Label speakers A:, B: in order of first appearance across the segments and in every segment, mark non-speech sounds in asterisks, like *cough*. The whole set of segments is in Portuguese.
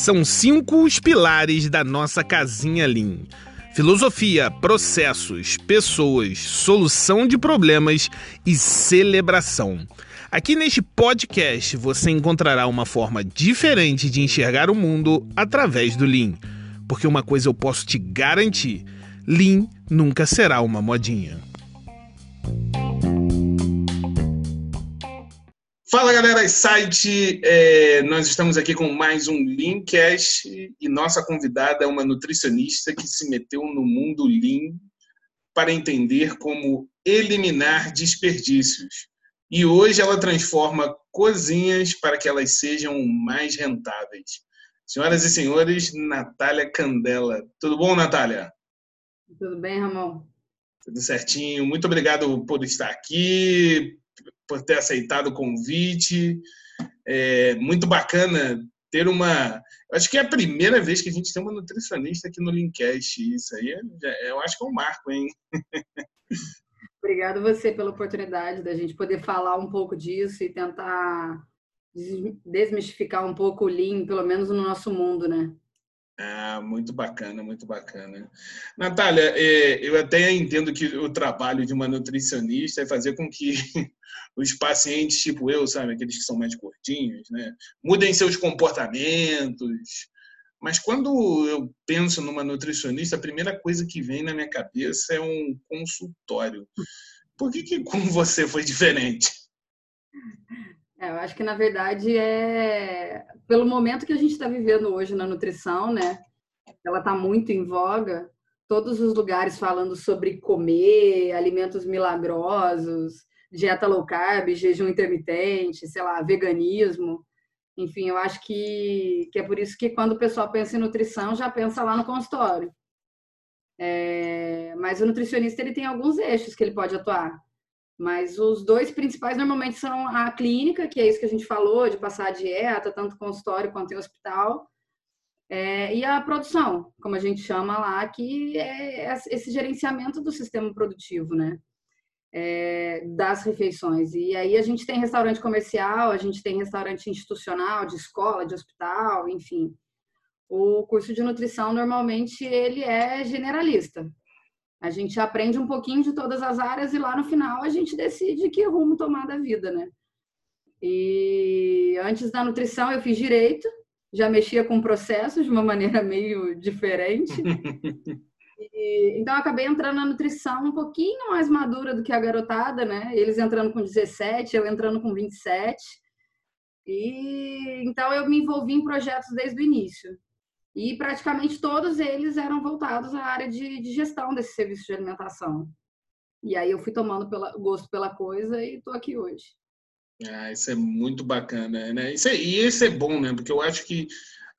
A: são cinco os pilares da nossa casinha Lean. Filosofia, processos, pessoas, solução de problemas e celebração. Aqui neste podcast você encontrará uma forma diferente de enxergar o mundo através do Lean. Porque uma coisa eu posso te garantir: Lean nunca será uma modinha. Fala galera, site, é, nós estamos aqui com mais um Leancast e nossa convidada é uma nutricionista que se meteu no mundo Lean para entender como eliminar desperdícios. E hoje ela transforma cozinhas para que elas sejam mais rentáveis. Senhoras e senhores, Natália Candela. Tudo bom, Natália?
B: Tudo bem, Ramon?
A: Tudo certinho. Muito obrigado por estar aqui, por ter aceitado o convite. É muito bacana ter uma. Acho que é a primeira vez que a gente tem uma nutricionista aqui no Linkcast. Isso aí é, eu acho que é um marco, hein? *laughs*
B: Obrigada você pela oportunidade da gente poder falar um pouco disso e tentar desmistificar um pouco o Lean, pelo menos no nosso mundo, né?
A: Ah, muito bacana, muito bacana. Natália, é, eu até entendo que o trabalho de uma nutricionista é fazer com que *laughs* os pacientes, tipo eu, sabe, aqueles que são mais curtinhos, né, mudem seus comportamentos. Mas quando eu penso numa nutricionista, a primeira coisa que vem na minha cabeça é um consultório. Por que, que com você foi diferente? *laughs*
B: É, eu acho que na verdade é pelo momento que a gente está vivendo hoje na nutrição, né? Ela está muito em voga. Todos os lugares falando sobre comer, alimentos milagrosos, dieta low carb, jejum intermitente, sei lá, veganismo. Enfim, eu acho que, que é por isso que quando o pessoal pensa em nutrição, já pensa lá no consultório. É, mas o nutricionista ele tem alguns eixos que ele pode atuar. Mas os dois principais normalmente são a clínica, que é isso que a gente falou, de passar a dieta, tanto consultório quanto em hospital, é, e a produção, como a gente chama lá, que é esse gerenciamento do sistema produtivo, né? É, das refeições. E aí a gente tem restaurante comercial, a gente tem restaurante institucional, de escola, de hospital, enfim. O curso de nutrição normalmente ele é generalista. A gente aprende um pouquinho de todas as áreas e lá no final a gente decide que rumo tomar da vida, né? E antes da nutrição eu fiz direito, já mexia com processos de uma *laughs* maneira meio diferente. *laughs* E, então acabei entrando na nutrição um pouquinho mais madura do que a garotada, né? Eles entrando com 17, eu entrando com 27. E então eu me envolvi em projetos desde o início. E praticamente todos eles eram voltados à área de, de gestão desse serviço de alimentação. E aí eu fui tomando pela, gosto pela coisa e estou aqui hoje.
A: Ah, isso é muito bacana, né? Isso é, e isso é bom, né? Porque eu acho que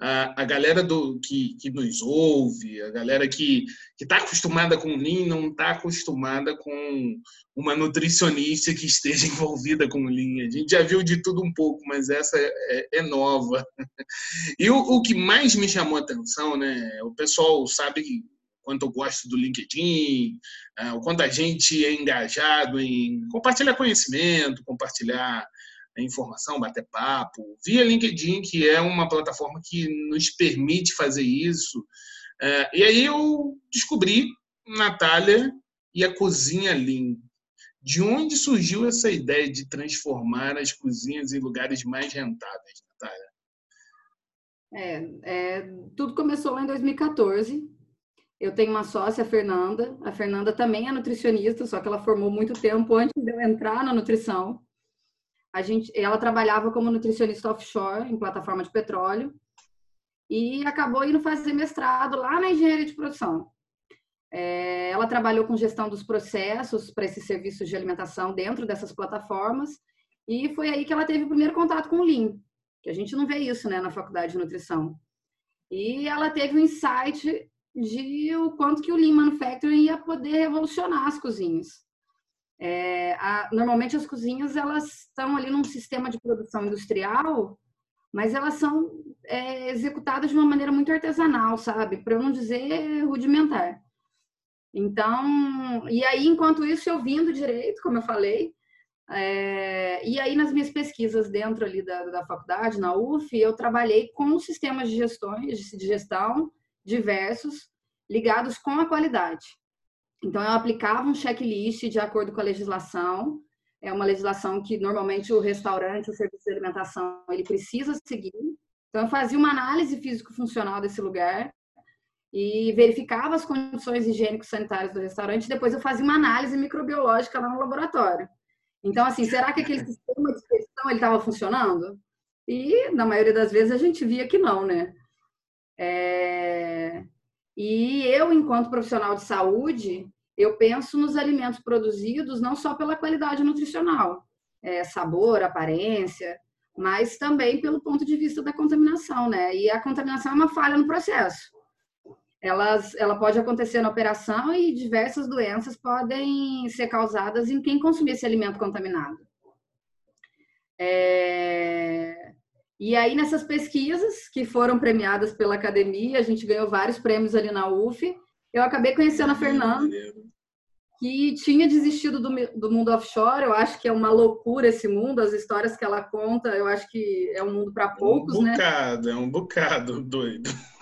A: a, a galera do, que, que nos ouve, a galera que está acostumada com Lean, não está acostumada com uma nutricionista que esteja *laughs* envolvida com Lean. A gente já viu de tudo um pouco, mas essa é, é nova. E o, o que mais me chamou a atenção, né? O pessoal sabe quanto eu gosto do LinkedIn, uh, o quanto a gente é engajado em compartilhar conhecimento, compartilhar informação, bater papo, via LinkedIn, que é uma plataforma que nos permite fazer isso. É, e aí eu descobri Natália e a Cozinha Lean. De onde surgiu essa ideia de transformar as cozinhas em lugares mais rentáveis, Natália?
B: É, é, tudo começou lá em 2014. Eu tenho uma sócia, a Fernanda. A Fernanda também é nutricionista, só que ela formou muito tempo antes de eu entrar na nutrição a gente, ela trabalhava como nutricionista offshore em plataforma de petróleo e acabou indo fazer mestrado lá na engenharia de produção. É, ela trabalhou com gestão dos processos para esses serviços de alimentação dentro dessas plataformas e foi aí que ela teve o primeiro contato com o Lean, que a gente não vê isso né, na faculdade de nutrição. E ela teve um insight de o quanto que o Lean Manufacturing ia poder revolucionar as cozinhas. É, a, normalmente as cozinhas elas estão ali num sistema de produção industrial, mas elas são é, executadas de uma maneira muito artesanal, sabe? Para não dizer rudimentar. Então, e aí, enquanto isso, eu vindo direito, como eu falei, É, e aí, nas minhas pesquisas dentro ali da, da faculdade, na UF, eu trabalhei com sistemas de, gestões, de gestão diversos ligados com a qualidade. Então, eu aplicava um checklist de acordo com a legislação, é uma legislação que normalmente o restaurante, o serviço de alimentação, ele precisa seguir. Então, eu fazia uma análise físico-funcional desse lugar e verificava as condições higiênico-sanitárias do restaurante. Depois, eu fazia uma análise microbiológica lá no laboratório. Então, assim, será que aquele sistema de gestão estava funcionando? E na maioria das vezes a gente via que não, né? É... E eu, enquanto profissional de saúde, eu penso nos alimentos produzidos não só pela qualidade nutricional, é, sabor, aparência, mas também pelo ponto de vista da contaminação, né? E a contaminação é uma falha no processo elas, ela pode acontecer na operação e diversas doenças podem ser causadas em quem consumir esse alimento contaminado. É... E aí, nessas pesquisas que foram premiadas pela academia, a gente ganhou vários prêmios ali na UF. Eu acabei conhecendo a Fernanda, que tinha desistido do, do mundo offshore. Eu acho que é uma loucura esse mundo, as histórias que ela conta, eu acho que é um mundo para poucos,
A: um
B: né?
A: bocado, né? É um bocado doido. *laughs*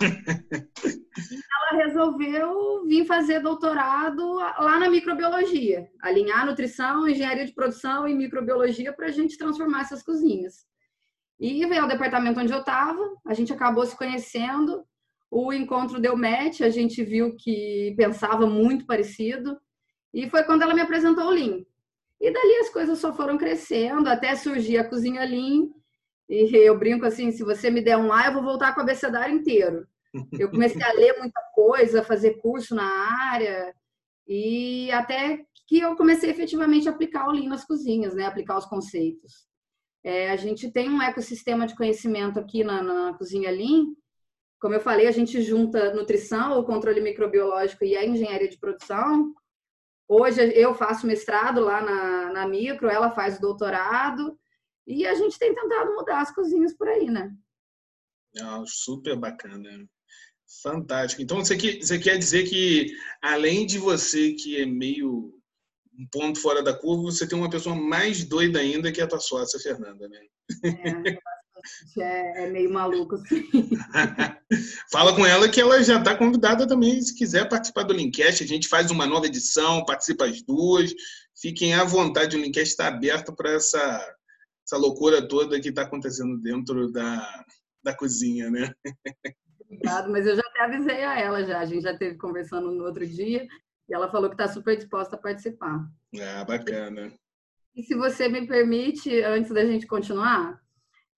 B: ela resolveu vir fazer doutorado lá na microbiologia, alinhar nutrição, engenharia de produção e microbiologia para a gente transformar essas cozinhas. E veio ao departamento onde eu estava, a gente acabou se conhecendo, o encontro deu match, a gente viu que pensava muito parecido, e foi quando ela me apresentou o Lean. E dali as coisas só foram crescendo, até surgir a cozinha Lean. E eu brinco assim, se você me der um A, eu vou voltar com o abecedário inteiro. Eu comecei a ler muita coisa, fazer curso na área, e até que eu comecei efetivamente a aplicar o Lean nas cozinhas, né? Aplicar os conceitos. É, a gente tem um ecossistema de conhecimento aqui na, na cozinha Lean. Como eu falei, a gente junta nutrição, o controle microbiológico e a engenharia de produção. Hoje eu faço mestrado lá na, na micro, ela faz doutorado e a gente tem tentado mudar as cozinhas por aí, né?
A: Não, super bacana. Fantástico. Então você, que, você quer dizer que além de você que é meio um ponto fora da curva, você tem uma pessoa mais doida ainda que a tua sócia, Fernanda, né?
B: É, é, é meio maluco, sim. *laughs*
A: Fala com ela que ela já está convidada também, se quiser participar do Linkcast. A gente faz uma nova edição, participa as duas. Fiquem à vontade, o Linkcast está aberto para essa, essa loucura toda que está acontecendo dentro da, da cozinha, né?
B: Obrigado, mas eu já até avisei a ela já. A gente já esteve conversando no outro dia e ela falou que está super disposta a participar.
A: Ah, bacana.
B: E se você me permite, antes da gente continuar,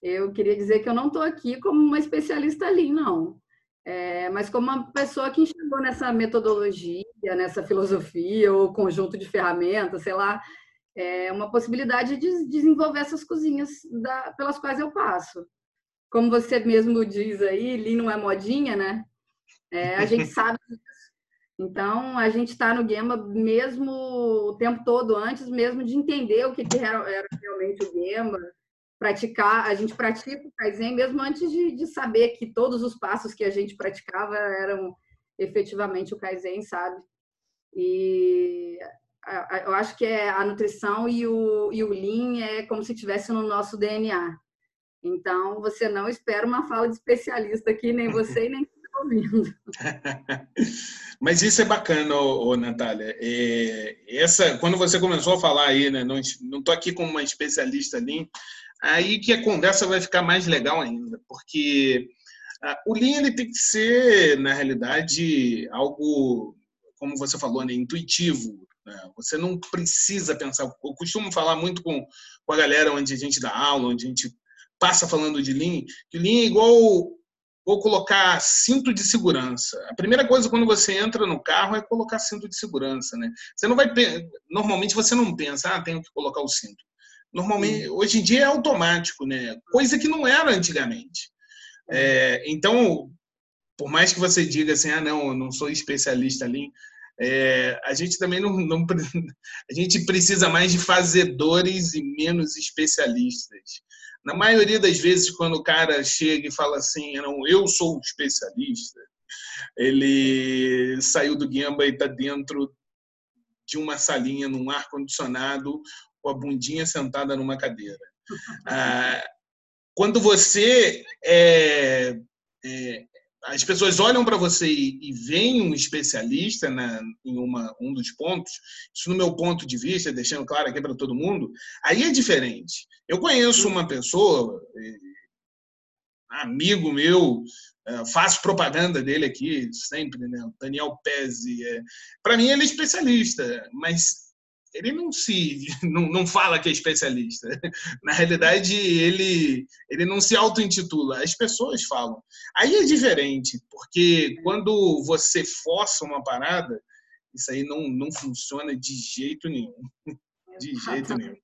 B: eu queria dizer que eu não estou aqui como uma especialista ali, não. É, mas como uma pessoa que enxergou nessa metodologia, nessa filosofia ou conjunto de ferramentas, sei lá, é uma possibilidade de desenvolver essas cozinhas da, pelas quais eu passo. Como você mesmo diz aí, Lean não é modinha, né? É, a gente *laughs* sabe. Então, a gente está no Gema mesmo o tempo todo, antes mesmo de entender o que, que era, era realmente o Gema, praticar, a gente pratica o Kaizen mesmo antes de, de saber que todos os passos que a gente praticava eram efetivamente o Kaizen, sabe? E eu acho que é a nutrição e o, e o Lean é como se estivesse no nosso DNA. Então, você não espera uma fala de especialista aqui, nem você, *laughs* nem ouvindo. *laughs*
A: Mas isso é bacana, ô, ô Natália. É, essa, quando você começou a falar aí, né, não estou aqui como uma especialista ali, aí que a conversa vai ficar mais legal ainda, porque ah, o Lean ele tem que ser, na realidade, algo, como você falou, né, intuitivo. Né? Você não precisa pensar. Eu costumo falar muito com, com a galera onde a gente dá aula, onde a gente passa falando de Lean, que Lean é igual vou colocar cinto de segurança. A primeira coisa quando você entra no carro é colocar cinto de segurança, né? Você não vai normalmente você não pensa, ah, tenho que colocar o cinto. Normalmente, hoje em dia é automático, né? Coisa que não era antigamente. É, então, por mais que você diga assim, ah, não, eu não sou especialista ali, é, a gente também não, não, *laughs* a gente precisa mais de fazedores e menos especialistas. Na maioria das vezes, quando o cara chega e fala assim, não, eu sou especialista, ele saiu do Gamba e está dentro de uma salinha num ar condicionado com a bundinha sentada numa cadeira. *laughs* Ah, quando você é, é, as pessoas olham para você e, e veem um especialista na, em uma, um dos pontos, isso no meu ponto de vista, deixando claro aqui para todo mundo, aí é diferente. Eu conheço uma pessoa, eh, amigo meu, eh, faço propaganda dele aqui sempre, né? Daniel Pezzi. É, para mim ele é especialista, mas ele não se *laughs* não, não fala que é especialista. *laughs* Na realidade, ele ele não se auto-intitula, as pessoas falam. Aí é diferente, porque quando você força uma parada, isso aí não, não funciona de jeito nenhum. *laughs* De jeito nenhum.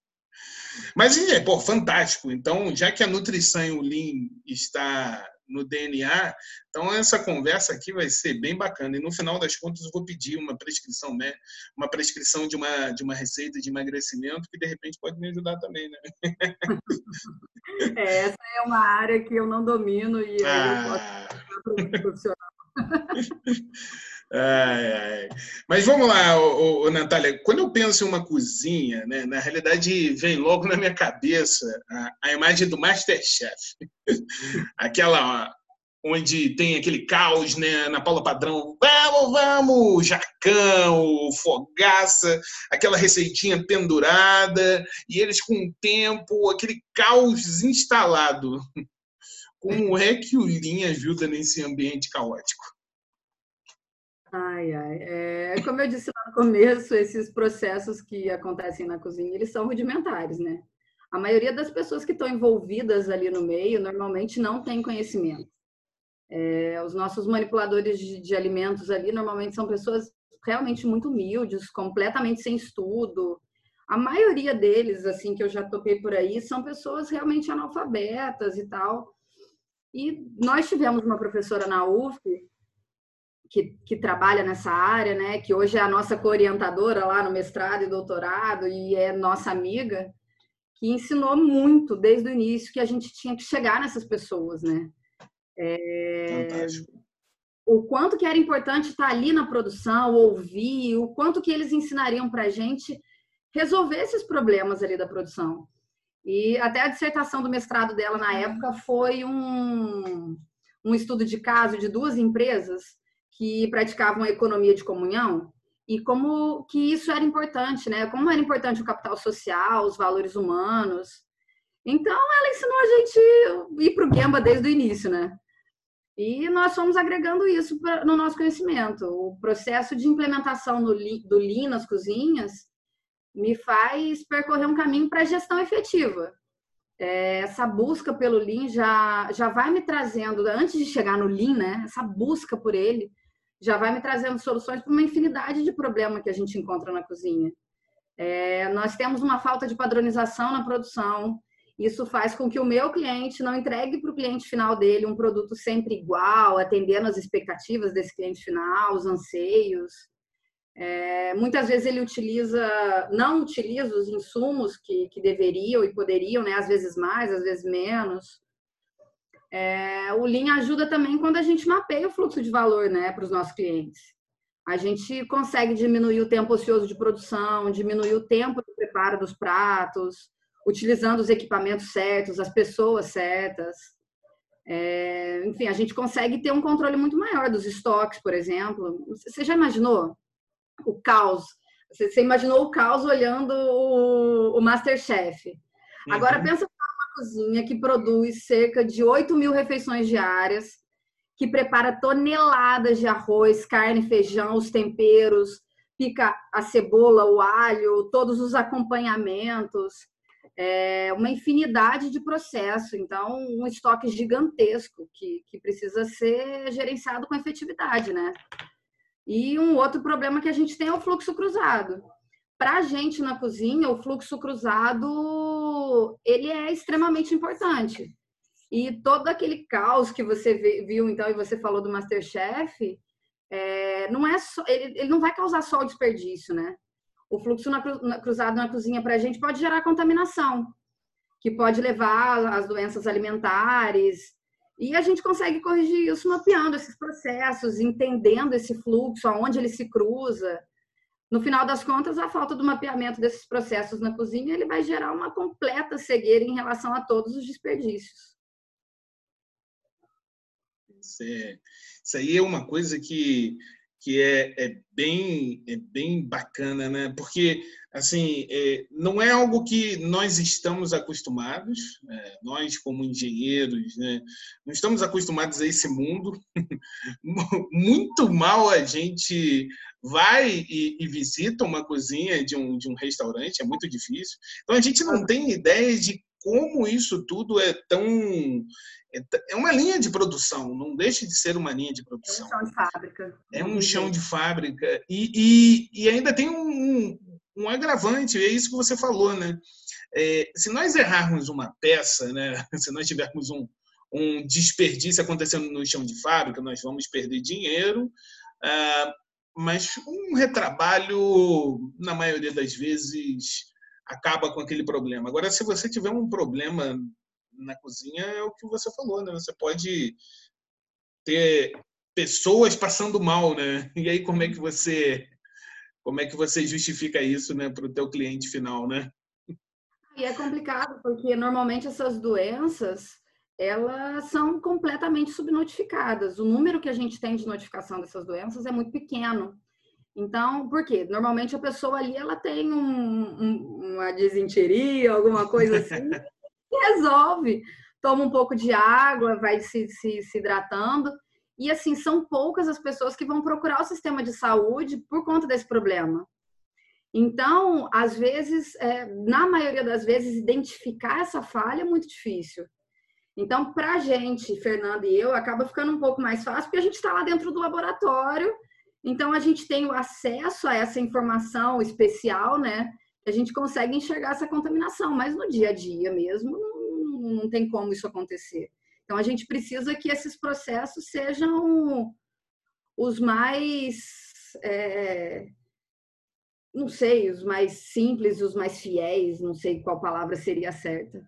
A: Mas é, pô, fantástico. Então, já que a nutrição e o Lean está no DNA. Então, essa conversa aqui vai ser bem bacana. E no final das contas, eu vou pedir uma prescrição, né? Uma prescrição de uma, de uma receita de emagrecimento que, de repente, pode me ajudar também, né? *laughs*
B: É, essa é uma área que eu não domino e ah. eu posso profissional. *laughs*
A: Ai, ai. Mas vamos lá, ô, ô, Natália. Quando eu penso em uma cozinha, né, na realidade vem logo na minha cabeça a, a imagem do Masterchef. *laughs* Aquela onde tem aquele caos né, na Paula Padrão. Vamos, vamos! Jacão, fogaça, aquela receitinha pendurada, e eles com o tempo, aquele caos instalado. Como é que o Lean ajuda nesse ambiente caótico?
B: Ai, ai. É, como eu disse lá no começo, esses processos que acontecem na cozinha, eles são rudimentares, né? A maioria das pessoas que estão envolvidas ali no meio, normalmente não tem conhecimento. É, os nossos manipuladores de, de alimentos ali, normalmente são pessoas realmente muito humildes, completamente sem estudo. A maioria deles, assim, que eu já toquei por aí, são pessoas realmente analfabetas e tal. E nós tivemos uma professora na UF que, que, trabalha nessa área, né, que hoje é a nossa co-orientadora lá no mestrado e doutorado e é nossa amiga, que ensinou muito desde o início que a gente tinha que chegar nessas pessoas, né? É, o quanto que era importante estar ali na produção, ouvir, o quanto que eles ensinariam para a gente resolver esses problemas ali da produção. E até a dissertação do mestrado dela na época foi um, um estudo de caso de duas empresas que praticavam a economia de comunhão e como que isso era importante, né? Como era importante o capital social, os valores humanos. Então, ela ensinou a gente ir para o Gemba desde o início, né? E nós fomos agregando isso no nosso conhecimento. O processo de implementação do Lean nas cozinhas me faz percorrer um caminho para gestão efetiva. É, essa busca pelo Lean já, já vai me trazendo, antes de chegar no Lean, né? Essa busca por ele já vai me trazendo soluções para uma infinidade de problemas que a gente encontra na cozinha. É, nós temos uma falta de padronização na produção. Isso faz com que o meu cliente não entregue para o cliente final dele um produto sempre igual, atendendo às expectativas desse cliente final, os anseios. É, muitas vezes ele utiliza, não utiliza os insumos que, que deveriam e poderiam, né? às vezes mais, às vezes menos. É, o Lean ajuda também quando a gente mapeia o fluxo de valor né, para os nossos clientes. A gente consegue diminuir o tempo ocioso de produção, diminuir o tempo de preparo dos pratos, utilizando os equipamentos certos, as pessoas certas. É, enfim, a gente consegue ter um controle muito maior dos estoques, por exemplo. Você já imaginou o caos? Você, imaginou o caos olhando o, o Masterchef. Agora uhum. pensa cozinha que produz cerca de 8 mil refeições diárias, que prepara toneladas de arroz, carne, feijão, os temperos, pica a cebola, o alho, todos os acompanhamentos, é uma infinidade de processos. Então, um estoque gigantesco que, que precisa ser gerenciado com efetividade, né? E um outro problema que a gente tem é o fluxo cruzado para a gente na cozinha, o fluxo cruzado ele é extremamente importante. E todo aquele caos que você viu então e você falou do MasterChef, é, não é só, ele, ele, não vai causar só o desperdício, né? O fluxo na, na, cruzado na cozinha para a gente pode gerar contaminação, que pode levar às doenças alimentares. E a gente consegue corrigir isso mapeando esses processos, entendendo esse fluxo, aonde ele se cruza. No final das contas, a falta do mapeamento desses processos na cozinha ele vai gerar uma completa cegueira em relação a todos os desperdícios.
A: Isso, é, aí é uma coisa que que é, é, bem, é bem bacana, né? Porque assim é, não é algo que nós estamos acostumados, é, nós como engenheiros, né? Não estamos acostumados a esse mundo. *laughs* Muito mal a gente vai e, e, visita uma cozinha de um, de um restaurante, é muito difícil. Então a gente não tem ideia de como isso tudo é tão é uma linha de produção, não deixa de ser uma linha de produção.
B: É um chão de fábrica.
A: É um chão de fábrica. E, e, e ainda tem um, um, agravante, é isso que você falou, né? É, se nós errarmos uma peça, né? *laughs* se nós tivermos um, um desperdício acontecendo no chão de fábrica, nós vamos perder dinheiro, ah, mas um retrabalho, na maioria das vezes, acaba com aquele problema. Agora, se você tiver um problema na cozinha é o que você falou, né? Você pode ter pessoas passando mal, né? E aí como é que você como é que você justifica isso, né, para o teu cliente final, né?
B: E é complicado porque normalmente essas doenças elas são completamente subnotificadas. O número que a gente tem de notificação dessas doenças é muito pequeno. Então, por quê? Normalmente a pessoa ali ela tem um, um, uma desinteria, alguma coisa assim, *laughs* resolve. Toma um pouco de água, vai se, se, se hidratando. E assim, são poucas as pessoas que vão procurar o sistema de saúde por conta desse problema. Então, às vezes, é, na maioria das vezes, identificar essa falha é muito difícil. Então, para a gente, Fernanda e eu, acaba ficando um pouco mais fácil, porque a gente está lá dentro do laboratório, então a gente tem o acesso a essa informação especial, né? a gente consegue enxergar essa contaminação, mas no dia a dia mesmo não, não tem como isso acontecer. Então a gente precisa que esses processos sejam os mais, é, não sei, os mais simples, os mais fiéis, não sei qual palavra seria certa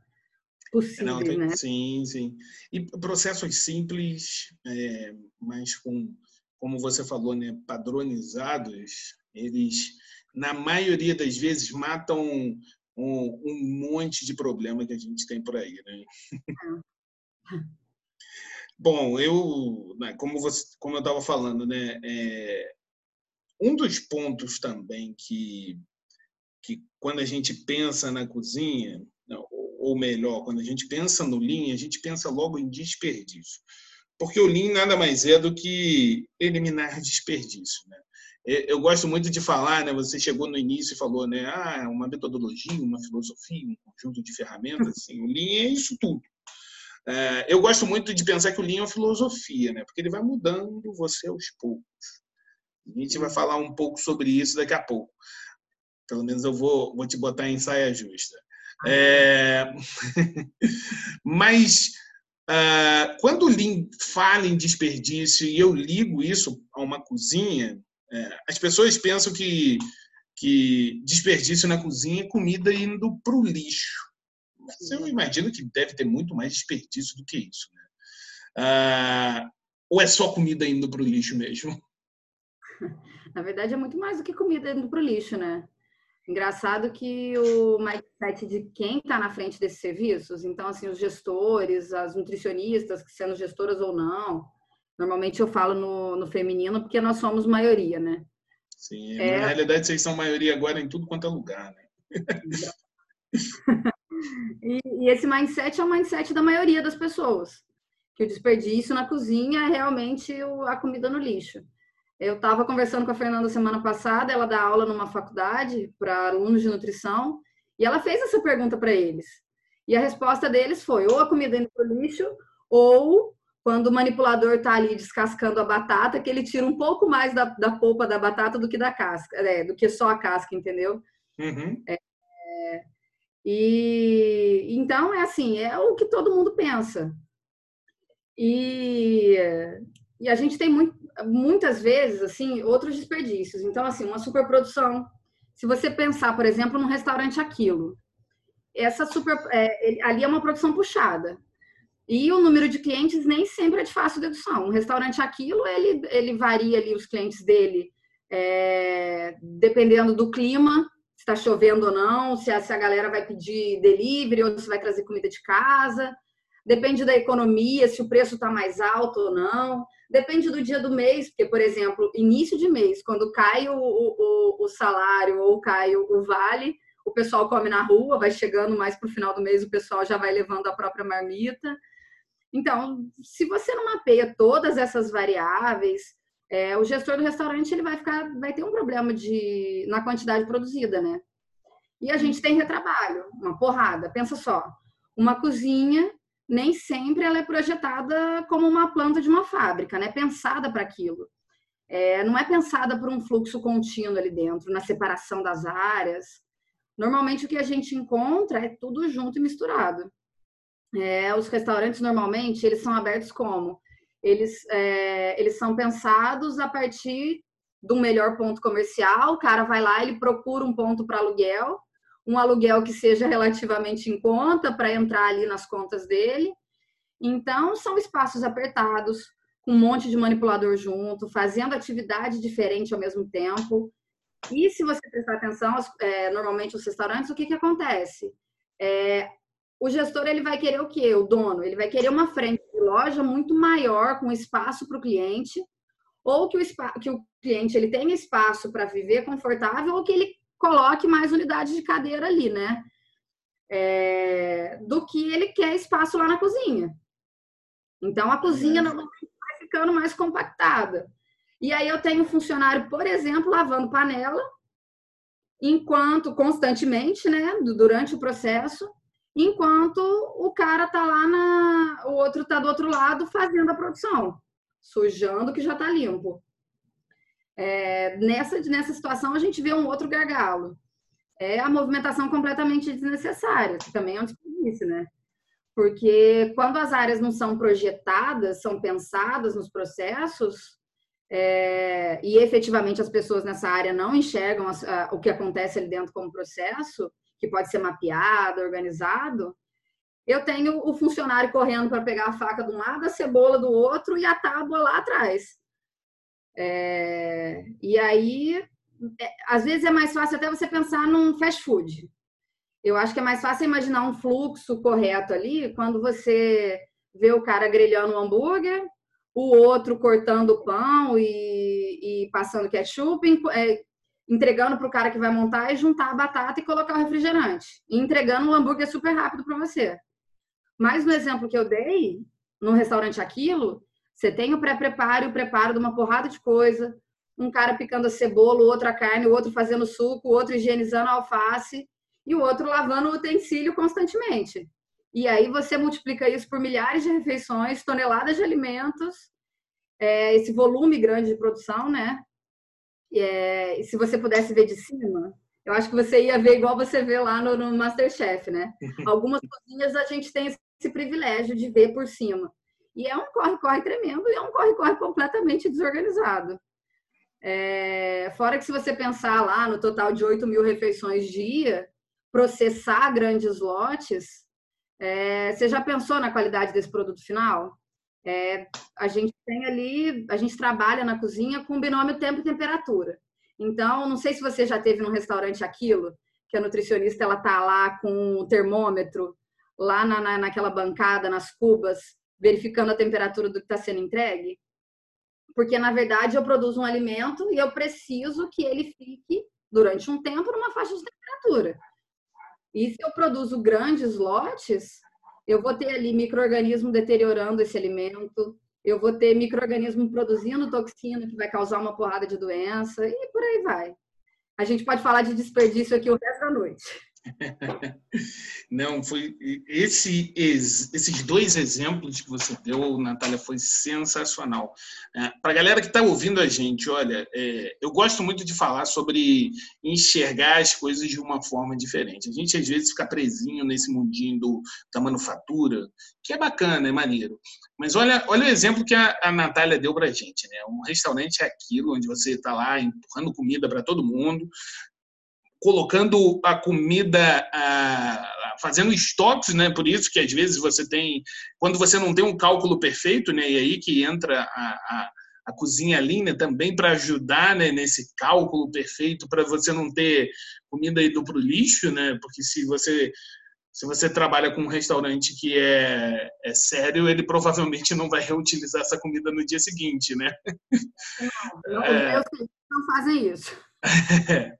B: possível, não, tem, né?
A: Sim, sim. E processos simples, é, mas com, como você falou, né, padronizados, eles na maioria das vezes, matam um, um, monte de problema que a gente tem por aí. Né? Bom, eu, né, como, você, como eu estava falando, né, é, um dos pontos também que, que quando a gente pensa na cozinha, ou melhor, quando a gente pensa no Lean, a gente pensa logo em desperdício. Porque o Lean nada mais é do que eliminar desperdício. Né? eu gosto muito de falar, né? Você chegou no início e falou, né? Ah, uma metodologia, uma filosofia, um conjunto de ferramentas. *laughs* Assim, o Lean é isso tudo. É, eu gosto muito de pensar que o Lean é uma filosofia, né? Porque ele vai mudando você aos poucos. A gente vai falar um pouco sobre isso daqui a pouco. Pelo menos eu vou, vou te botar em saia justa. É... *laughs* Mas uh, quando o Lean fala em desperdício e eu ligo isso a uma cozinha, é, as pessoas pensam que, que desperdício na cozinha é comida indo para o lixo. Mas eu imagino que deve ter muito mais desperdício do que isso. Né? Ah, ou é só comida indo para o lixo mesmo? *laughs*
B: Na verdade, é muito mais do que comida indo para o lixo, né? Engraçado que o mindset de quem está na frente desses serviços, então, assim, os gestores, as nutricionistas, que sendo gestoras ou não, Normalmente eu falo no, no feminino porque nós somos maioria, né?
A: Sim, é... na realidade vocês são maioria agora em tudo quanto é lugar, né? *laughs*
B: e, e, esse mindset é o mindset da maioria das pessoas. Que o desperdício na cozinha é realmente a comida no lixo. Eu estava conversando com a Fernanda semana passada, ela dá aula numa faculdade para alunos de nutrição, e ela fez essa pergunta para eles. E a resposta deles foi: ou a comida indo para o lixo, ou quando o manipulador está ali descascando a batata, que ele tira um pouco mais da, da polpa da batata do que da casca, é, do que só a casca, entendeu?
A: Uhum. É,
B: é, e então é assim, é o que todo mundo pensa. E, e a gente tem muito, muitas vezes assim outros desperdícios. Então assim, uma superprodução. Se você pensar, por exemplo, num restaurante aquilo, essa super é, ali é uma produção puxada. E o número de clientes nem sempre é de fácil dedução. Um restaurante aquilo, ele, ele varia ali os clientes dele é, dependendo do clima, se está chovendo ou não, se a, se a galera vai pedir delivery ou se vai trazer comida de casa. Depende da economia, se o preço está mais alto ou não. Depende do dia do mês, porque, por exemplo, início de mês, quando cai o, o, o salário ou cai o, o vale, o pessoal come na rua, vai chegando mais para o final do mês, o pessoal já vai levando a própria marmita. Então, se você não mapeia todas essas variáveis, é, o gestor do restaurante ele vai ficar, vai ter um problema de na quantidade produzida, né? E a gente tem retrabalho, uma porrada. Pensa só, uma cozinha nem sempre ela é projetada como uma planta de uma fábrica, né? Pensada para aquilo. É, não é pensada por um fluxo contínuo ali dentro, na separação das áreas. Normalmente o que a gente encontra é tudo junto e misturado. É, os restaurantes normalmente eles são abertos como eles, é, eles são pensados a partir do melhor ponto comercial. O cara vai lá, ele procura um ponto para aluguel, um aluguel que seja relativamente em conta para entrar ali nas contas dele. Então, são espaços apertados, com um monte de manipulador junto, fazendo atividade diferente ao mesmo tempo. E se você prestar atenção, é, normalmente os restaurantes, o que, que acontece? É, o gestor ele vai querer o quê? O dono, ele vai querer uma frente de loja muito maior, com espaço para o cliente, ou que o, que o cliente ele tenha espaço para viver confortável, ou que ele coloque mais unidades de cadeira ali, né? É, do que ele quer espaço lá na cozinha. Então a cozinha normalmente vai ficando mais compactada. E aí eu tenho um funcionário, por exemplo, lavando panela, enquanto constantemente, né, durante o processo, enquanto o cara tá lá na. O outro tá do outro lado fazendo a produção, sujando que já tá limpo. É, nessa, nessa situação, a gente vê um outro gargalo. É a movimentação completamente desnecessária, que também é um desperdício, né? Porque quando as áreas não são projetadas, são pensadas nos processos, é, e efetivamente as pessoas nessa área não enxergam a, a, o que acontece ali dentro como processo, que pode ser mapeado, organizado, eu tenho o funcionário correndo para pegar a faca de um lado, a cebola do outro e a tábua lá atrás. É, e aí, é, às vezes é mais fácil até você pensar num fast food. Eu acho que é mais fácil imaginar um fluxo correto ali quando você vê o cara grelhando um hambúrguer, o outro cortando o pão e, e passando ketchup, é, entregando para o cara que vai montar e juntar a batata e colocar o refrigerante. E entregando um hambúrguer super rápido para você. Mas no exemplo que eu dei, no restaurante Aquilo, você tem o pré-preparo e o preparo de uma porrada de coisa. Um cara picando a cebola, o outro a carne, o outro fazendo suco, o outro higienizando a alface e o outro lavando o utensílio constantemente. E aí você multiplica isso por milhares de refeições, toneladas de alimentos, é, esse volume grande de produção, né? É, e se você pudesse ver de cima, eu acho que você ia ver igual você vê lá no, no Masterchef, né? *laughs* Algumas cozinhas a gente tem esse privilégio de ver por cima. E é um corre-corre tremendo e é um corre-corre completamente desorganizado. É, fora que se você pensar lá no total de 8 mil refeições dia, processar grandes lotes, é, você já pensou na qualidade desse produto final? É, a gente tem ali, a gente trabalha na cozinha com binômio tempo e temperatura. Então, não sei se você já teve num restaurante aquilo, que a nutricionista ela tá lá com o termômetro lá na, na, naquela bancada, nas cubas, verificando a temperatura do que está sendo entregue. Porque, na verdade, eu produzo um alimento e eu preciso que ele fique durante um tempo numa faixa de temperatura. E se eu produzo grandes lotes, eu vou ter ali microorganismo deteriorando esse alimento, eu vou ter microorganismo produzindo toxina que vai causar uma porrada de doença e por aí vai. A gente pode falar de desperdício aqui o resto da noite. *laughs*
A: Não, foi esse, esses dois exemplos que você deu, Natália, foi sensacional. É, Para a galera que está ouvindo a gente, olha, é, eu gosto muito de falar sobre enxergar as coisas de uma forma diferente. A gente às vezes fica presinho nesse mundinho do, da manufatura, que é bacana, é maneiro. Mas olha, olha o exemplo que a, a Natália deu para a gente. Né? Um restaurante é aquilo onde você está lá empurrando comida para todo mundo, colocando a comida, fazendo estoques, né? Por isso que às vezes você tem, quando você não tem um cálculo perfeito, né? E aí que entra a, a, a cozinha linha também para ajudar né, nesse cálculo perfeito para você não ter comida indo para o lixo, né? Porque se você se você trabalha com um restaurante que é, é sério, ele provavelmente não vai reutilizar essa comida no dia seguinte, né?
B: Não, é... eu não fazem isso. *laughs* *laughs*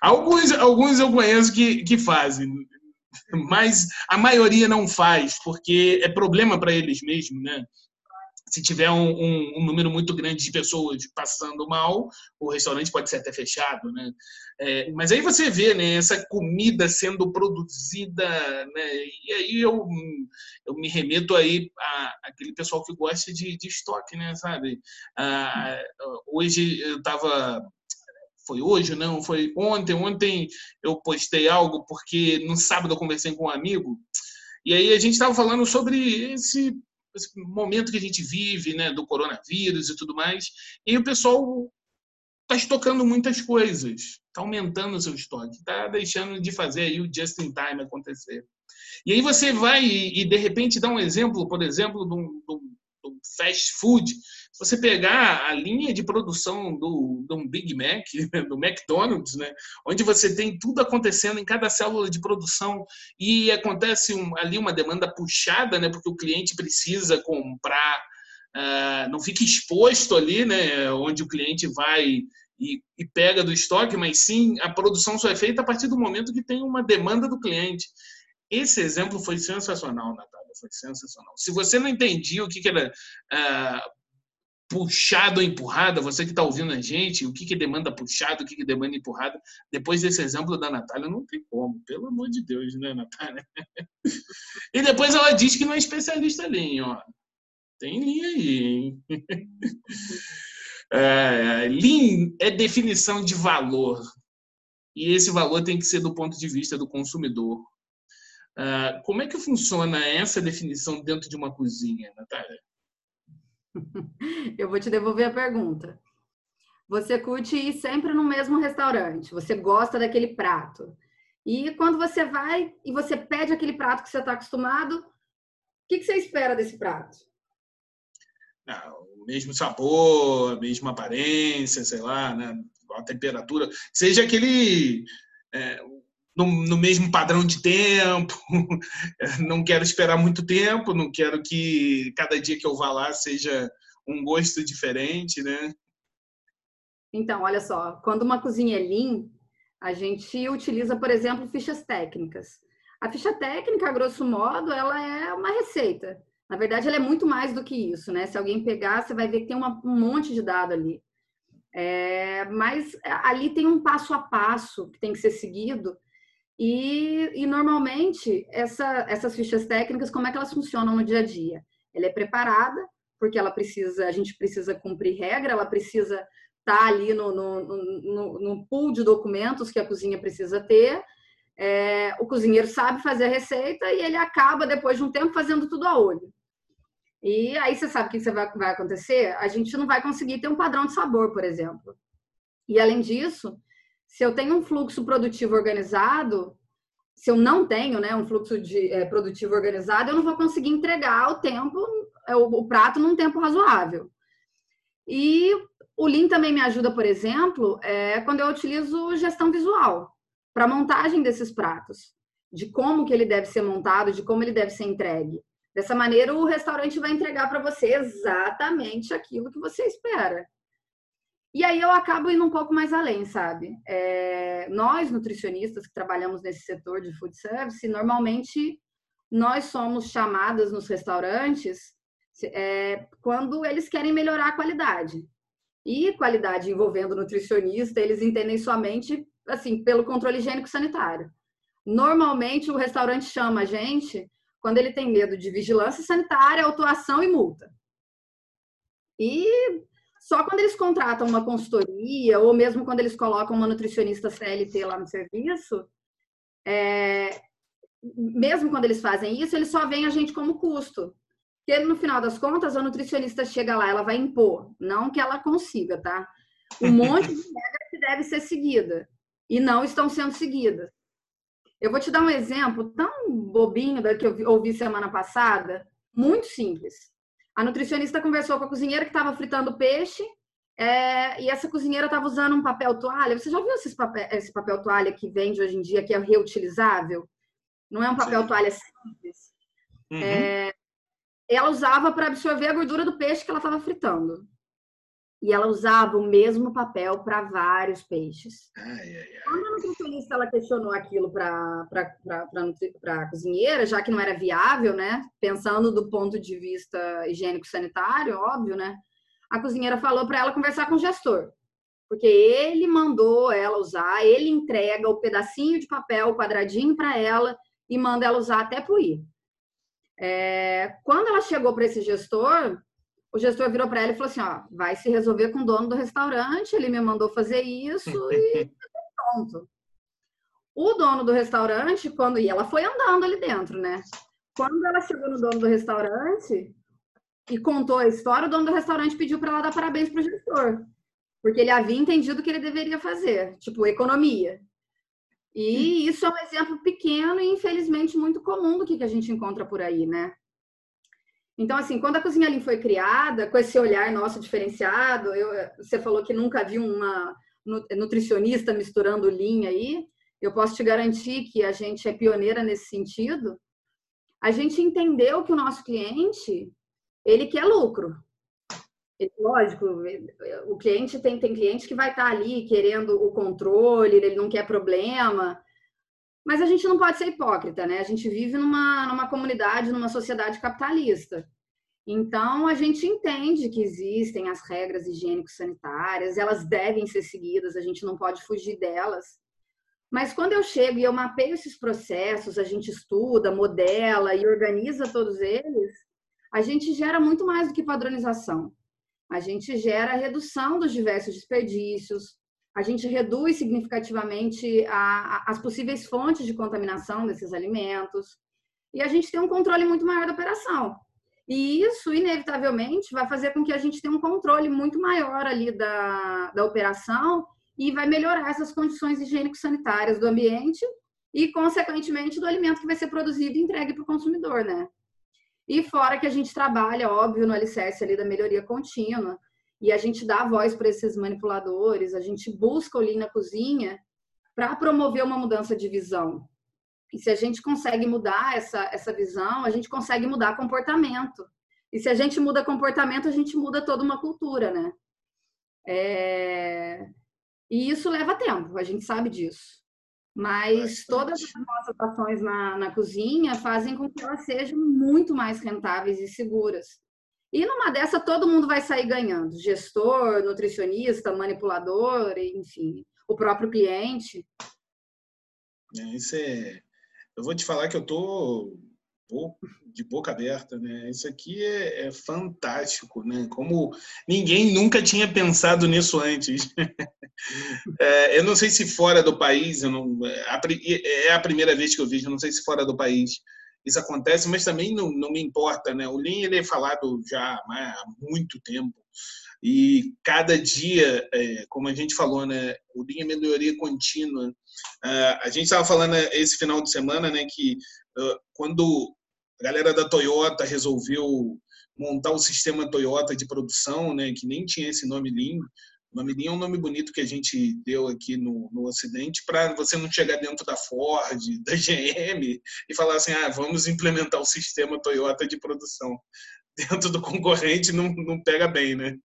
A: Alguns, alguns eu conheço que, que fazem, mas a maioria não faz, porque é problema para eles mesmos, né? se tiver um, um, um, número muito grande de pessoas passando mal, o restaurante pode ser até fechado, né? É, mas aí você vê, né, essa comida sendo produzida, né? E aí eu, eu me remeto aí a aquele pessoal que gosta de, de estoque, né, sabe? Ah, hoje eu estava foi hoje, não, foi ontem. Ontem eu postei algo porque no sábado eu conversei com um amigo e aí a gente estava falando sobre esse esse momento que a gente vive, né, do coronavírus e tudo mais, e o pessoal está estocando muitas coisas, está aumentando o seu estoque, está deixando de fazer aí o just in time acontecer. E aí você vai e, e de repente dá um exemplo, por exemplo, um, de um do fast food, se você pegar a linha de produção do, do Big Mac, *laughs* do McDonald's, né, onde você tem tudo acontecendo em cada célula de produção e acontece um, ali uma demanda puxada, né, porque o cliente precisa comprar, uh, não fica exposto ali, né, onde o cliente vai e, e, pega do estoque, mas sim a produção só é feita a partir do momento que tem uma demanda do cliente. Esse exemplo foi sensacional, Natália, foi sensacional. Se você não entendia o que, que era uh, puxado ou empurrada, você que está ouvindo a gente, o que, que demanda puxado, o que, que demanda empurrada, depois desse exemplo da Natália, não tem como, pelo amor de Deus, né, Natália? *laughs* e depois ela diz que não é especialista ali, ó. Tem linha aí, hein? *laughs* é, Lean é definição de valor. E esse valor tem que ser do ponto de vista do consumidor. Uh, como é que funciona essa definição dentro de uma cozinha, Natália? *laughs*
B: Eu vou te devolver a pergunta. Você curte ir sempre no mesmo restaurante, você gosta daquele prato. E quando você vai e você pede aquele prato que você está acostumado, o que, que, você espera desse prato?
A: Ah, o mesmo sabor, a mesma aparência, sei lá, né? a temperatura. Seja aquele. É, no, no, mesmo padrão de tempo, *laughs* não quero esperar muito tempo, não quero que cada dia que eu vá lá seja um gosto diferente, né?
B: Então, olha só, quando uma cozinha é lean, a gente utiliza, por exemplo, fichas técnicas. A ficha técnica, a grosso modo, ela é uma receita. Na verdade, ela é muito mais do que isso, né? Se alguém pegar, você vai ver que tem uma, um monte de dado ali. É, mas ali tem um passo a passo que tem que ser seguido e, e normalmente, essa, essas fichas técnicas, como é que elas funcionam no dia a dia? Ela é preparada, porque ela precisa, a gente precisa cumprir regra, ela precisa estar tá ali no, no, no, no pool de documentos que a cozinha precisa ter. É, o cozinheiro sabe fazer a receita e ele acaba, depois de um tempo, fazendo tudo a olho. E aí você sabe o que vai, vai acontecer? A gente não vai conseguir ter um padrão de sabor, por exemplo. E além disso, se eu tenho um fluxo produtivo organizado, se eu não tenho né, um fluxo de, é, produtivo organizado, eu não vou conseguir entregar o tempo, é, o, o prato num tempo razoável. E o Lean também me ajuda, por exemplo, é, quando eu utilizo gestão visual para montagem desses pratos, de como que ele deve ser montado, de como ele deve ser entregue. Dessa maneira, o restaurante vai entregar para você exatamente aquilo que você espera. E aí eu acabo indo um pouco mais além, sabe? É, nós, nutricionistas que trabalhamos nesse setor de food service, normalmente nós somos chamadas nos restaurantes é, quando eles querem melhorar a qualidade. E qualidade envolvendo nutricionista, eles entendem somente assim pelo controle higiênico sanitário. Normalmente o restaurante chama a gente quando ele tem medo de vigilância sanitária, autuação e multa. E só quando eles contratam uma consultoria, ou mesmo quando eles colocam uma nutricionista CLT lá no serviço, é, mesmo quando eles fazem isso, eles só veem a gente como custo. Porque no final das contas, a nutricionista chega lá, ela vai impor, não que ela consiga, tá? Um *laughs* monte de regras que deve ser seguida e não estão sendo seguidas. Eu vou te dar um exemplo tão bobinho da que eu ouvi semana passada, muito simples. A nutricionista conversou com a cozinheira que estava fritando peixe é, e essa cozinheira estava usando um papel toalha. Você já viu esse papel, esse papel toalha que vende hoje em dia, que é reutilizável? Não é um papel Sim. toalha simples. Uhum. É, ela usava para absorver a gordura do peixe que ela estava fritando. E ela usava o mesmo papel para vários peixes. Ai, ai, ai. Quando a nutricionista ela questionou aquilo para a cozinheira, já que não era viável, né? Pensando do ponto de vista higiênico-sanitário, óbvio, né? A cozinheira falou para ela conversar com o gestor. Porque ele mandou ela usar, ele entrega o pedacinho de papel, o quadradinho para ela e manda ela usar até pro ir. É, quando ela chegou para esse gestor, o gestor virou para ela e falou assim: ó, vai se resolver com o dono do restaurante, ele me mandou fazer isso e *laughs* pronto. O dono do restaurante, quando e ela foi andando ali dentro, né? Quando ela chegou no dono do restaurante e contou a história, o dono do restaurante pediu para ela dar parabéns para o gestor, porque ele havia entendido o que ele deveria fazer, tipo economia. E isso é um exemplo pequeno e, infelizmente, muito comum do que a gente encontra por aí, né? Então, assim, quando a Cozinha Lean foi criada, com esse olhar nosso diferenciado, eu, você falou que nunca viu uma nutricionista misturando linha aí, eu posso te garantir que a gente é pioneira nesse sentido. A gente entendeu que o nosso cliente, ele quer lucro. Lógico, o cliente tem, tem cliente que vai estar ali querendo o controle, ele não quer problema, mas a gente não pode ser hipócrita, né? A gente vive numa, numa comunidade, numa sociedade capitalista. Então, a gente entende que existem as regras higiênico-sanitárias, elas devem ser seguidas, a gente não pode fugir delas. Mas quando eu chego e eu mapeio esses processos, a gente estuda, modela e organiza todos eles, a gente gera muito mais do que padronização a gente gera redução dos diversos desperdícios, a gente reduz significativamente a, a, as possíveis fontes de contaminação desses alimentos e a gente tem um controle muito maior da operação. E isso, inevitavelmente, vai fazer com que a gente tenha um controle muito maior ali da, da operação e vai melhorar essas condições higiênico-sanitárias do ambiente e, consequentemente, do alimento que vai ser produzido e entregue para o consumidor, né? E fora que a gente trabalha, óbvio, no alicerce ali da melhoria contínua, e a gente dá voz para esses manipuladores, a gente busca o Lean na cozinha para promover uma mudança de visão. E se a gente consegue mudar essa, essa visão, a gente consegue mudar comportamento. E se a gente muda comportamento, a gente muda toda uma cultura, né? É... E isso leva tempo, a gente sabe disso. Mas todas as nossas ações na, na cozinha fazem com que elas sejam muito mais rentáveis e seguras. E numa dessa, todo mundo vai sair ganhando: gestor, nutricionista, manipulador, enfim, o próprio cliente.
A: É, isso é. Eu vou te falar que eu tô de boca aberta, né? Isso aqui é, é, fantástico, né? Como ninguém nunca tinha pensado nisso antes. *laughs* é, eu não sei se fora do país, eu não, é a primeira vez que eu vejo, eu não sei se fora do país isso acontece, mas também não, não me importa, né? O Lean ele é falado já há muito tempo e cada dia, é, como a gente falou, né? O Lean é melhoria contínua. Uh, a gente estava falando esse final de semana, né? Que uh, quando a galera da Toyota resolveu montar o sistema Toyota de produção, né, que nem tinha esse nome Lean. Lean é um nome bonito que a gente deu aqui no, no Ocidente para você não chegar dentro da Ford, da GM e falar assim, ah, vamos implementar o sistema Toyota de produção. *laughs* Dentro do concorrente não, não pega bem, né?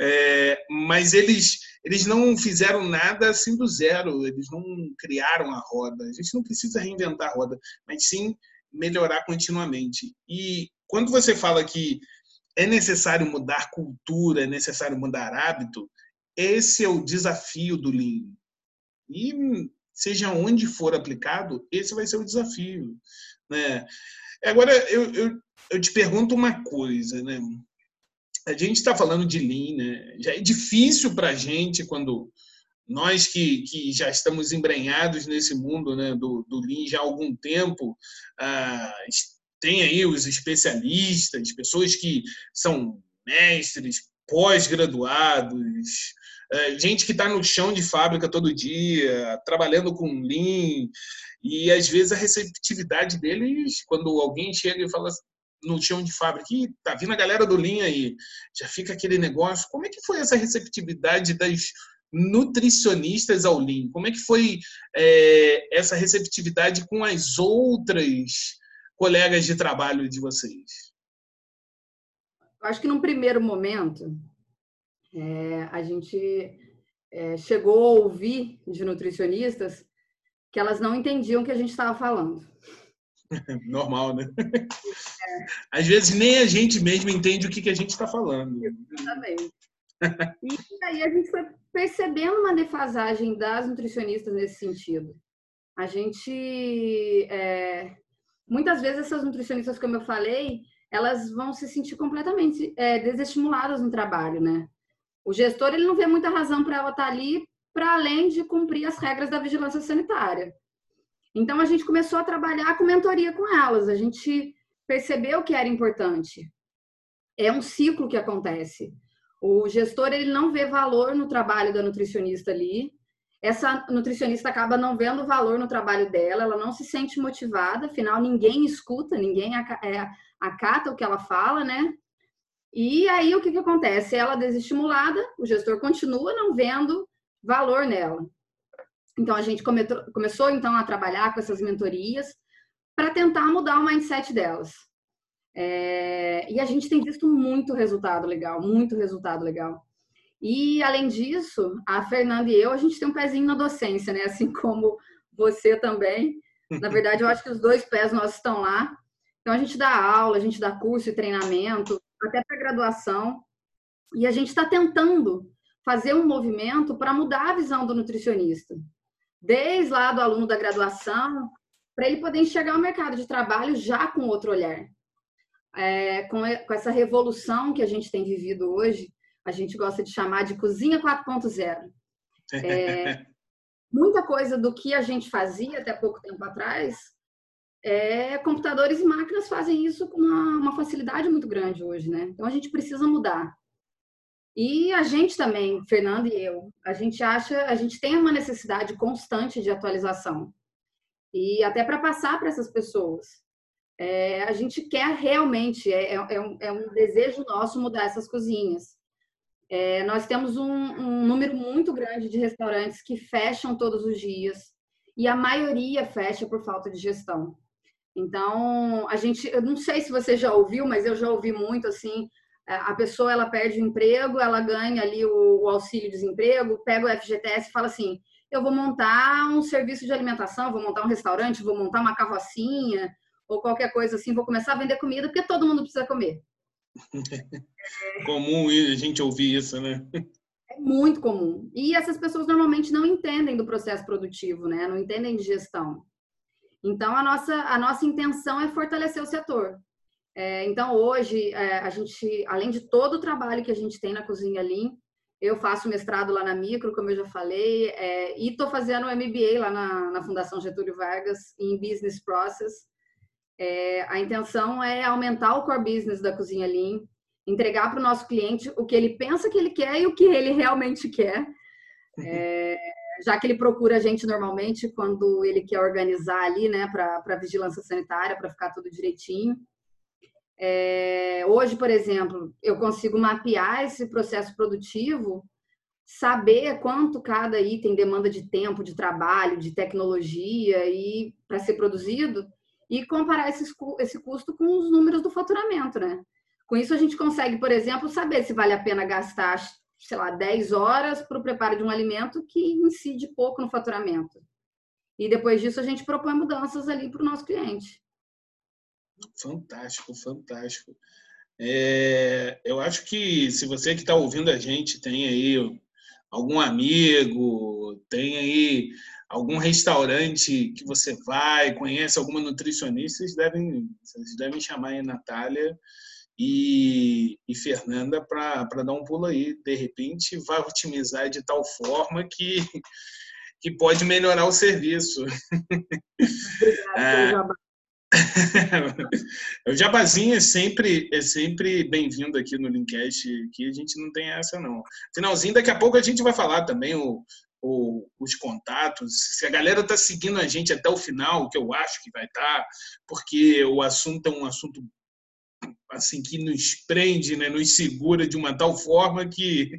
A: É, mas eles, eles não fizeram nada assim do zero, eles não criaram a roda. A gente não precisa reinventar a roda, mas sim melhorar continuamente. E quando você fala que é necessário mudar cultura, é necessário mudar hábito, esse é o desafio do Lean. E seja onde for aplicado, esse vai ser o desafio. Né? Agora, eu, eu, eu te pergunto uma coisa, né? A gente está falando de Lean, né? Já é difícil para a gente, quando nós que, que já estamos embrenhados nesse mundo né, do, do Lean já há algum tempo, ah, tem aí os especialistas, pessoas que são mestres, pós-graduados, ah, gente que está no chão de fábrica todo dia, trabalhando com Lean, e às vezes a receptividade deles, quando alguém chega e fala no chão de fábrica, e tá vindo a galera do Linha aí, já fica aquele negócio. Como é que foi essa receptividade das nutricionistas ao Lean? Como é que foi é, essa receptividade com as outras colegas de trabalho de vocês?
B: Eu acho que num primeiro momento é, a gente é, chegou a ouvir de nutricionistas que elas não entendiam o que a gente estava falando. *laughs*
A: Normal, né? É. Às vezes nem a gente mesmo entende o que, que a gente está falando.
B: Exatamente. E aí a gente foi percebendo uma defasagem das nutricionistas nesse sentido. A gente, é, muitas vezes essas nutricionistas, como eu falei, elas vão se sentir completamente é, desestimuladas no trabalho, né? O gestor ele não vê muita razão para ela estar tá ali para além de cumprir as regras da vigilância sanitária. Então a gente começou a trabalhar com mentoria com elas. A gente percebeu que era importante. É um ciclo que acontece. O gestor ele não vê valor no trabalho da nutricionista ali. Essa nutricionista acaba não vendo valor no trabalho dela, ela não se sente motivada, afinal ninguém escuta, ninguém é, acata o que ela fala, né? E aí o que, que acontece? Ela desestimulada, o gestor continua não vendo valor nela. Então a gente começou, começou então a trabalhar com essas mentorias para tentar mudar o mindset delas. É, e a gente tem visto muito resultado legal, muito resultado legal. E além disso, a Fernanda e eu, a gente tem um pezinho na docência, né? Assim como você também. Na verdade, eu acho que os dois pés nossos estão lá. Então a gente dá aula, a gente dá curso e treinamento, até para graduação. E a gente está tentando fazer um movimento para mudar a visão do nutricionista. Desde lá do aluno da graduação, para ele poder enxergar o mercado de trabalho já com outro olhar é, com, com essa revolução que a gente tem vivido hoje, a gente gosta de chamar de cozinha 4.0. É, *laughs* muita coisa do que a gente fazia até pouco tempo atrás, é, computadores e máquinas fazem isso com uma, uma, facilidade muito grande hoje, né? Então a gente precisa mudar. E a gente também, Fernando e eu, a gente acha, a gente tem uma necessidade constante de atualização. E até para passar para essas pessoas é, a gente quer realmente, é, é, é, um, é, um, desejo nosso mudar essas cozinhas. É, nós temos um, um, número muito grande de restaurantes que fecham todos os dias e a maioria fecha por falta de gestão. Então, a gente, eu não sei se você já ouviu, mas eu já ouvi muito assim, é, a pessoa ela perde o emprego, ela ganha ali o, o auxílio-desemprego, pega o FGTS e fala assim, eu vou montar um serviço de alimentação, vou montar um restaurante, vou montar uma carrocinha, ou qualquer coisa assim, vou começar a vender comida porque todo mundo precisa comer. *laughs*
A: comum a gente ouvir isso, né?
B: É muito comum. E essas pessoas normalmente não entendem do processo produtivo, né? Não entendem de gestão. Então, a nossa, a nossa intenção é fortalecer o setor. É, então, hoje, é, a gente, além de todo o trabalho que a gente tem na Cozinha Lean, eu faço mestrado lá na Micro, como eu já falei, é, e estou fazendo o MBA lá na, na Fundação Getúlio Vargas em Business Process. É, a intenção é aumentar o core business da Cozinha Lean, entregar para o nosso cliente o que ele pensa que ele quer e o que ele realmente quer. *laughs* É, já que ele procura a gente normalmente quando ele quer organizar ali, né, para vigilância sanitária, para ficar tudo direitinho. É, hoje, por exemplo, eu consigo mapear esse processo produtivo, saber quanto cada item demanda de tempo, de trabalho, de tecnologia e para ser produzido e comparar esses, esse custo com os números do faturamento, né? Com isso, a gente consegue, por exemplo, saber se vale a pena gastar, sei lá, 10 horas para o preparo de um alimento que incide pouco no faturamento. E depois disso, a gente propõe mudanças ali para o nosso cliente.
A: Fantástico, fantástico. É, eu acho que se você que está ouvindo a gente tem aí algum amigo, tem aí algum restaurante que você vai, conhece alguma nutricionista, vocês devem, vocês devem chamar a Natália e, e Fernanda para dar um pulo aí. De repente, vai otimizar de tal forma que, que pode melhorar o serviço. Obrigada, *laughs* o Jabazinho é sempre, é sempre bem-vindo aqui no Linkcast, que a gente não tem essa não. Finalzinho, daqui a pouco a gente vai falar também o, o, os contatos. Se a galera está seguindo a gente até o final, que eu acho que vai estar, tá, porque o assunto é um assunto assim que nos prende, né, nos segura de uma tal forma que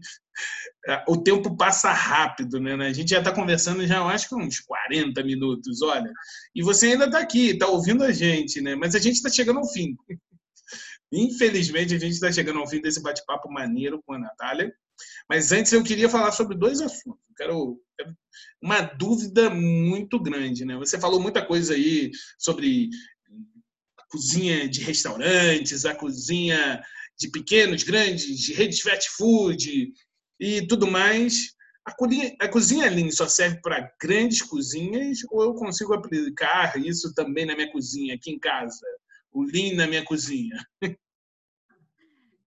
A: é, o tempo passa rápido, né? A gente já está conversando já, acho que uns 40 minutos, olha. E você ainda está aqui, está ouvindo a gente, né? Mas a gente está chegando ao fim. Infelizmente, a gente está chegando ao fim desse bate-papo maneiro com a Natália. Mas antes eu queria falar sobre dois assuntos. Quero, quero uma dúvida muito grande, né? Você falou muita coisa aí sobre cozinha de restaurantes, a cozinha de pequenos, grandes, de redes fast food e tudo mais. A cozinha, a cozinha Lean só serve para grandes cozinhas ou eu consigo aplicar isso também na minha cozinha, aqui em casa? O Lean na minha cozinha?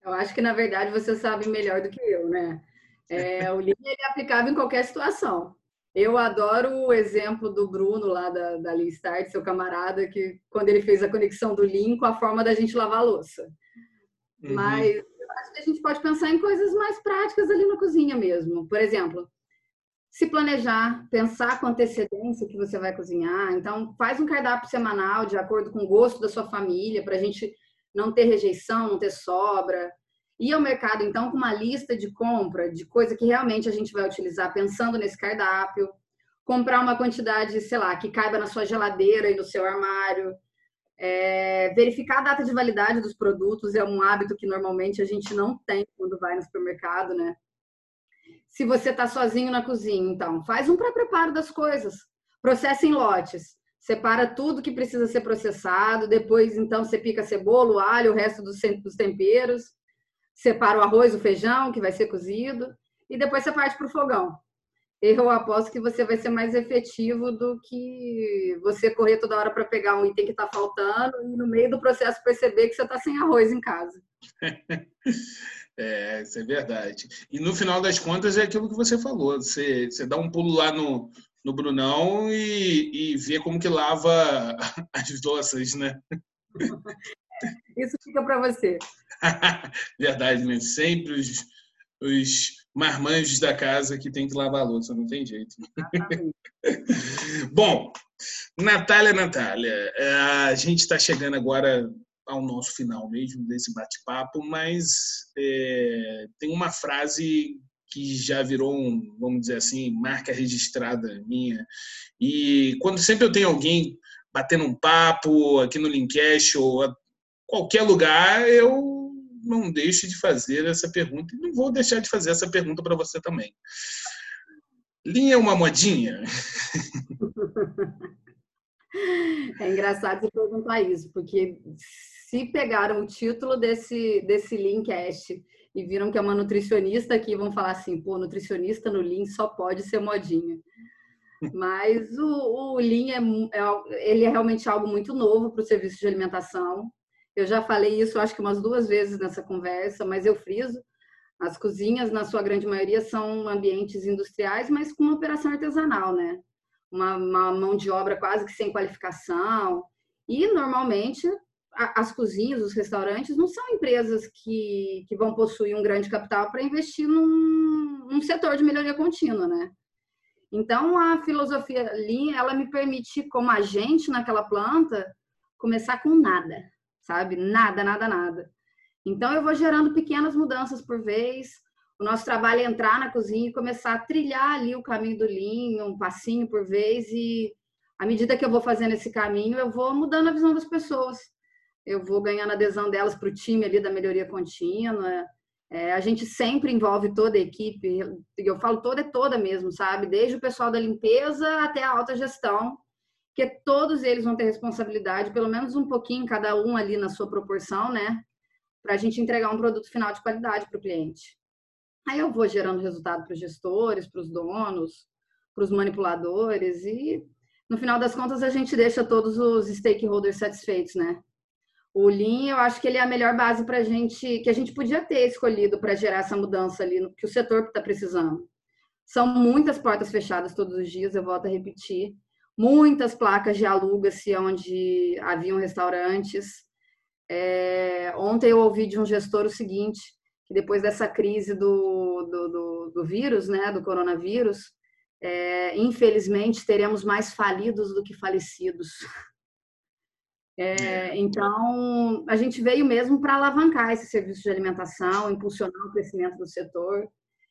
B: Eu acho que, na verdade, você sabe melhor do que eu, né? É, o Lean é aplicável em qualquer situação. Eu adoro o exemplo do Bruno lá da, da Lean Start, seu camarada, que quando ele fez a conexão do Lean com a forma da gente lavar a louça. Uhum. Mas eu acho que a gente pode pensar em coisas mais práticas ali na cozinha mesmo. Por exemplo, se planejar, pensar com antecedência o que você vai cozinhar. Então, faz um cardápio semanal de acordo com o gosto da sua família, para a gente não ter rejeição, não ter sobra. Ir ao mercado, então, com uma lista de compra de coisa que realmente a gente vai utilizar pensando nesse cardápio. Comprar uma quantidade, sei lá, que caiba na sua geladeira e no seu armário. É, verificar a data de validade dos produtos é um hábito que normalmente a gente não tem quando vai no supermercado, né? Se você está sozinho na cozinha, então, faz um pré-preparo das coisas. Processa em lotes separa tudo que precisa ser processado, depois então você pica cebola, alho, o resto dos, temperos, separa o arroz, o feijão que vai ser cozido e depois você parte para o fogão. Eu aposto que você vai ser mais efetivo do que você correr toda hora para pegar um item que está faltando e no meio do processo perceber que você está sem arroz em casa. *laughs*
A: É, isso é verdade. E no final das contas é aquilo que você falou. Você, você dá um pulo lá no, no Brunão e, e ver como que lava *laughs* as louças, né? *laughs*
B: Isso fica para você. *laughs*
A: Verdade, né? Sempre os, os marmanjos da casa que tem que lavar a louça, não tem jeito. *laughs* Bom, Natália, Natália, é, a gente está chegando agora ao nosso final mesmo desse bate-papo, mas é, tem uma frase que já virou, um, vamos dizer assim, marca registrada minha. E quando sempre eu tenho alguém batendo um papo aqui no Linkcast ou qualquer lugar, eu não deixo de fazer essa pergunta e não vou deixar de fazer essa pergunta para você também. Linha é uma modinha? *laughs*
B: É engraçado você perguntar isso, porque se pegaram o título desse, desse Linkcast e viram que é uma nutricionista aqui, vão falar assim, pô, nutricionista no Lean só pode ser modinha. *laughs* Mas o, o Lean é, é, ele é realmente algo muito novo para o serviço de alimentação. Eu já falei isso, acho que umas duas vezes nessa conversa, mas eu friso. As cozinhas, na sua grande maioria, são ambientes industriais, mas com uma operação artesanal, né? Uma, uma mão de obra quase que sem qualificação. E, normalmente, as cozinhas, os restaurantes, não são empresas que, que vão possuir um grande capital para investir num, num, setor de melhoria contínua, né? Então, a filosofia Lean, ela me permite, como agente naquela planta, começar com nada, sabe? Nada, nada, nada. Então, eu vou gerando pequenas mudanças por vez. O nosso trabalho é entrar na cozinha e começar a trilhar ali o caminho do Lean, um passinho por vez. E à medida que eu vou fazendo esse caminho, eu vou mudando a visão das pessoas eu vou ganhando adesão delas para o time ali da melhoria contínua. É, a gente sempre envolve toda a equipe, eu falo toda é toda mesmo, sabe? Desde o pessoal da limpeza até a alta gestão, que todos eles vão ter responsabilidade, pelo menos um pouquinho, cada um ali na sua proporção, né? Para a gente entregar um produto final de qualidade para o cliente. Aí eu vou gerando resultado para os gestores, para os donos, para os manipuladores e no final das contas a gente deixa todos os stakeholders satisfeitos, né? O Lean, eu acho que ele é a melhor base para a gente, que a gente podia ter escolhido para gerar essa mudança ali, que o setor está precisando. São muitas portas fechadas todos os dias, eu volto a repetir. Muitas placas de aluga-se onde haviam restaurantes. É, ontem eu ouvi de um gestor o seguinte, que depois dessa crise do, do, do, do vírus, né, do coronavírus, é, infelizmente teremos mais falidos do que falecidos. *laughs* É, é. então, a gente veio mesmo para alavancar esse serviço de alimentação, impulsionar o crescimento do setor.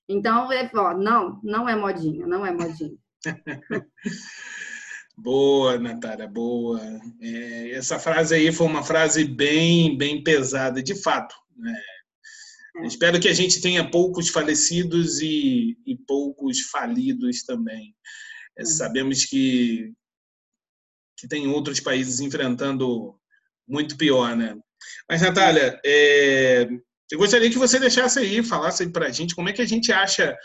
B: Então, é, ó, não, não é modinha, não é modinha. *laughs*
A: boa, Natália, boa. É, essa frase aí foi uma frase bem, bem pesada, de fato. Né? É. Espero que a gente tenha poucos falecidos e, e poucos falidos também. É, sabemos que, que tem outros países enfrentando muito pior, né? Mas, Natália, é, eu gostaria que você deixasse aí, falasse para a gente como é que a gente acha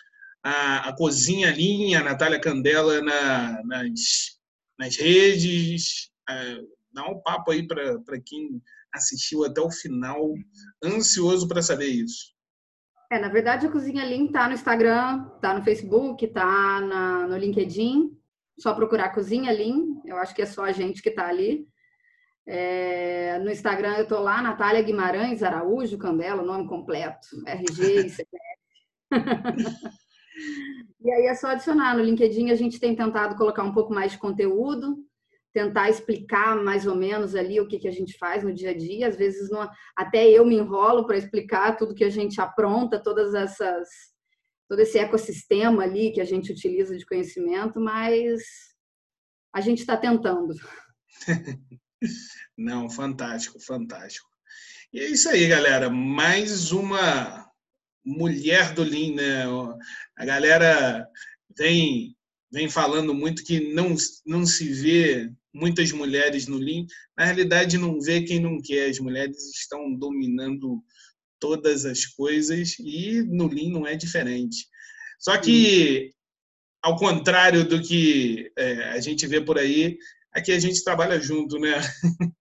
A: a, a Cozinha Linha, a Natália Candela na, nas, nas redes. É, dá um papo aí para quem assistiu até o final, ansioso para saber isso.
B: É, na verdade, a Cozinha Lean tá no Instagram, tá no Facebook, tá na, no LinkedIn. Só procurar Cozinha Lean. Eu acho que é só a gente que tá ali. É, no Instagram eu tô lá, Natália Guimarães Araújo Candela, nome completo, RG e CPF. *laughs* *laughs* e aí é só adicionar. No LinkedIn a gente tem tentado colocar um pouco mais de conteúdo tentar explicar mais ou menos ali o que, que a gente faz no dia a dia. Às vezes, não, até eu me enrolo para explicar tudo que a gente apronta, todas essas, todo esse ecossistema ali que a gente utiliza de conhecimento, mas a gente está tentando. *laughs*
A: Não, fantástico, fantástico. E é isso aí, galera. Mais uma mulher do Lean, né? A galera vem vem falando muito que não, não se vê muitas mulheres no Lean. Na realidade, não vê quem não quer. As mulheres estão dominando todas as coisas e no Lean não é diferente. Só que, ao contrário do que é, a gente vê por aí, aqui a gente trabalha junto, né? *laughs*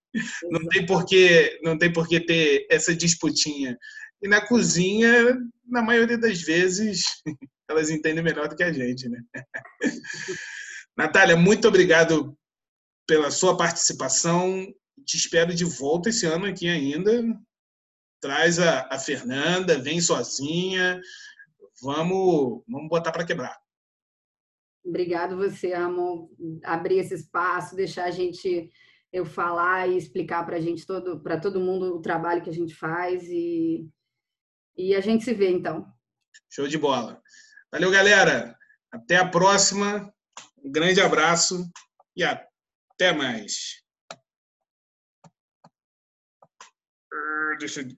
A: Não tem porquê, não tem porquê ter essa disputinha. E na cozinha, na maioria das vezes, elas entendem melhor do que a gente, né? *laughs* Natália, muito obrigado pela sua participação. Te espero de volta esse ano aqui ainda. Traz a, a Fernanda, vem sozinha. Vamos, vamos botar para quebrar.
B: Obrigado você, Ramon, abrir esse espaço, deixar a gente eu falar e explicar para a gente todo, para todo mundo o trabalho que a gente faz e, e a gente se vê então.
A: Show de bola. Valeu, galera. Até a próxima. Um grande abraço e até mais. Deixa eu